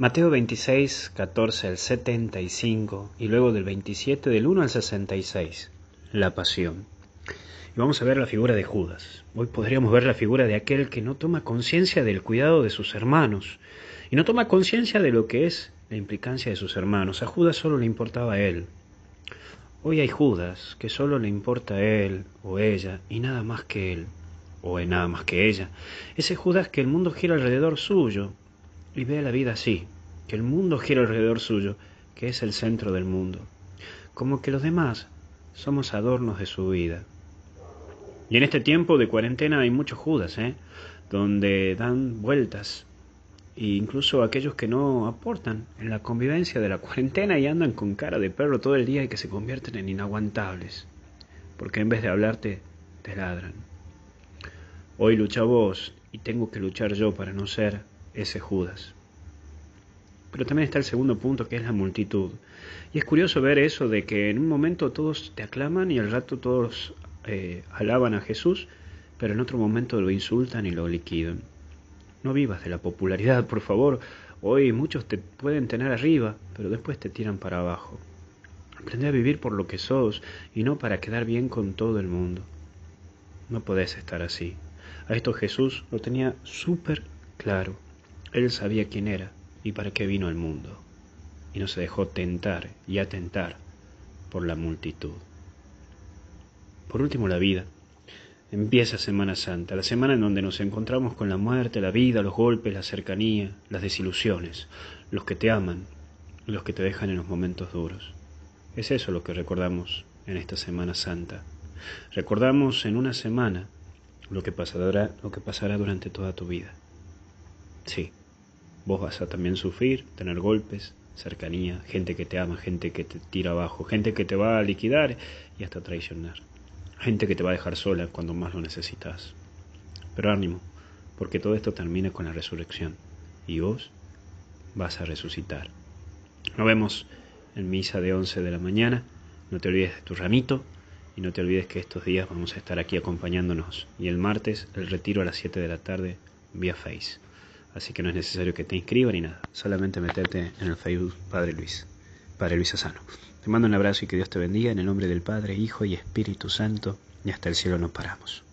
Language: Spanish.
Mateo 26, 14 al 75 y luego del 27 del 1 al 66, la pasión. Y vamos a ver la figura de Judas. Hoy podríamos ver la figura de aquel que no toma conciencia del cuidado de sus hermanos y no toma conciencia de lo que es la implicancia de sus hermanos. A Judas solo le importaba a él. Hoy hay Judas que solo le importa a él o ella y nada más que él o nada más que ella. Ese Judas que el mundo gira alrededor suyo y ve la vida así, que el mundo gira alrededor suyo, que es el centro del mundo, como que los demás somos adornos de su vida. Y en este tiempo de cuarentena hay muchos Judas, ¿eh? donde dan vueltas, e incluso aquellos que no aportan en la convivencia de la cuarentena y andan con cara de perro todo el día y que se convierten en inaguantables, porque en vez de hablarte, te ladran. Hoy lucha vos y tengo que luchar yo para no ser ese Judas. Pero también está el segundo punto que es la multitud. Y es curioso ver eso de que en un momento todos te aclaman y al rato todos eh, alaban a Jesús, pero en otro momento lo insultan y lo liquidan. No vivas de la popularidad, por favor. Hoy muchos te pueden tener arriba, pero después te tiran para abajo. Aprende a vivir por lo que sos y no para quedar bien con todo el mundo. No podés estar así. A esto Jesús lo tenía súper claro. Él sabía quién era y para qué vino al mundo, y no se dejó tentar y atentar por la multitud. Por último, la vida. Empieza Semana Santa, la semana en donde nos encontramos con la muerte, la vida, los golpes, la cercanía, las desilusiones, los que te aman, los que te dejan en los momentos duros. Es eso lo que recordamos en esta Semana Santa. Recordamos en una semana lo que pasará, lo que pasará durante toda tu vida. Sí, vos vas a también sufrir, tener golpes, cercanía, gente que te ama, gente que te tira abajo, gente que te va a liquidar y hasta traicionar, gente que te va a dejar sola cuando más lo necesitas. Pero ánimo, porque todo esto termina con la resurrección y vos vas a resucitar. Nos vemos en misa de 11 de la mañana, no te olvides de tu ramito y no te olvides que estos días vamos a estar aquí acompañándonos y el martes el retiro a las 7 de la tarde vía Face. Así que no es necesario que te inscribas ni nada. Solamente meterte en el Facebook Padre Luis. Padre Luis Asano. Te mando un abrazo y que Dios te bendiga en el nombre del Padre, Hijo y Espíritu Santo. Y hasta el cielo nos paramos.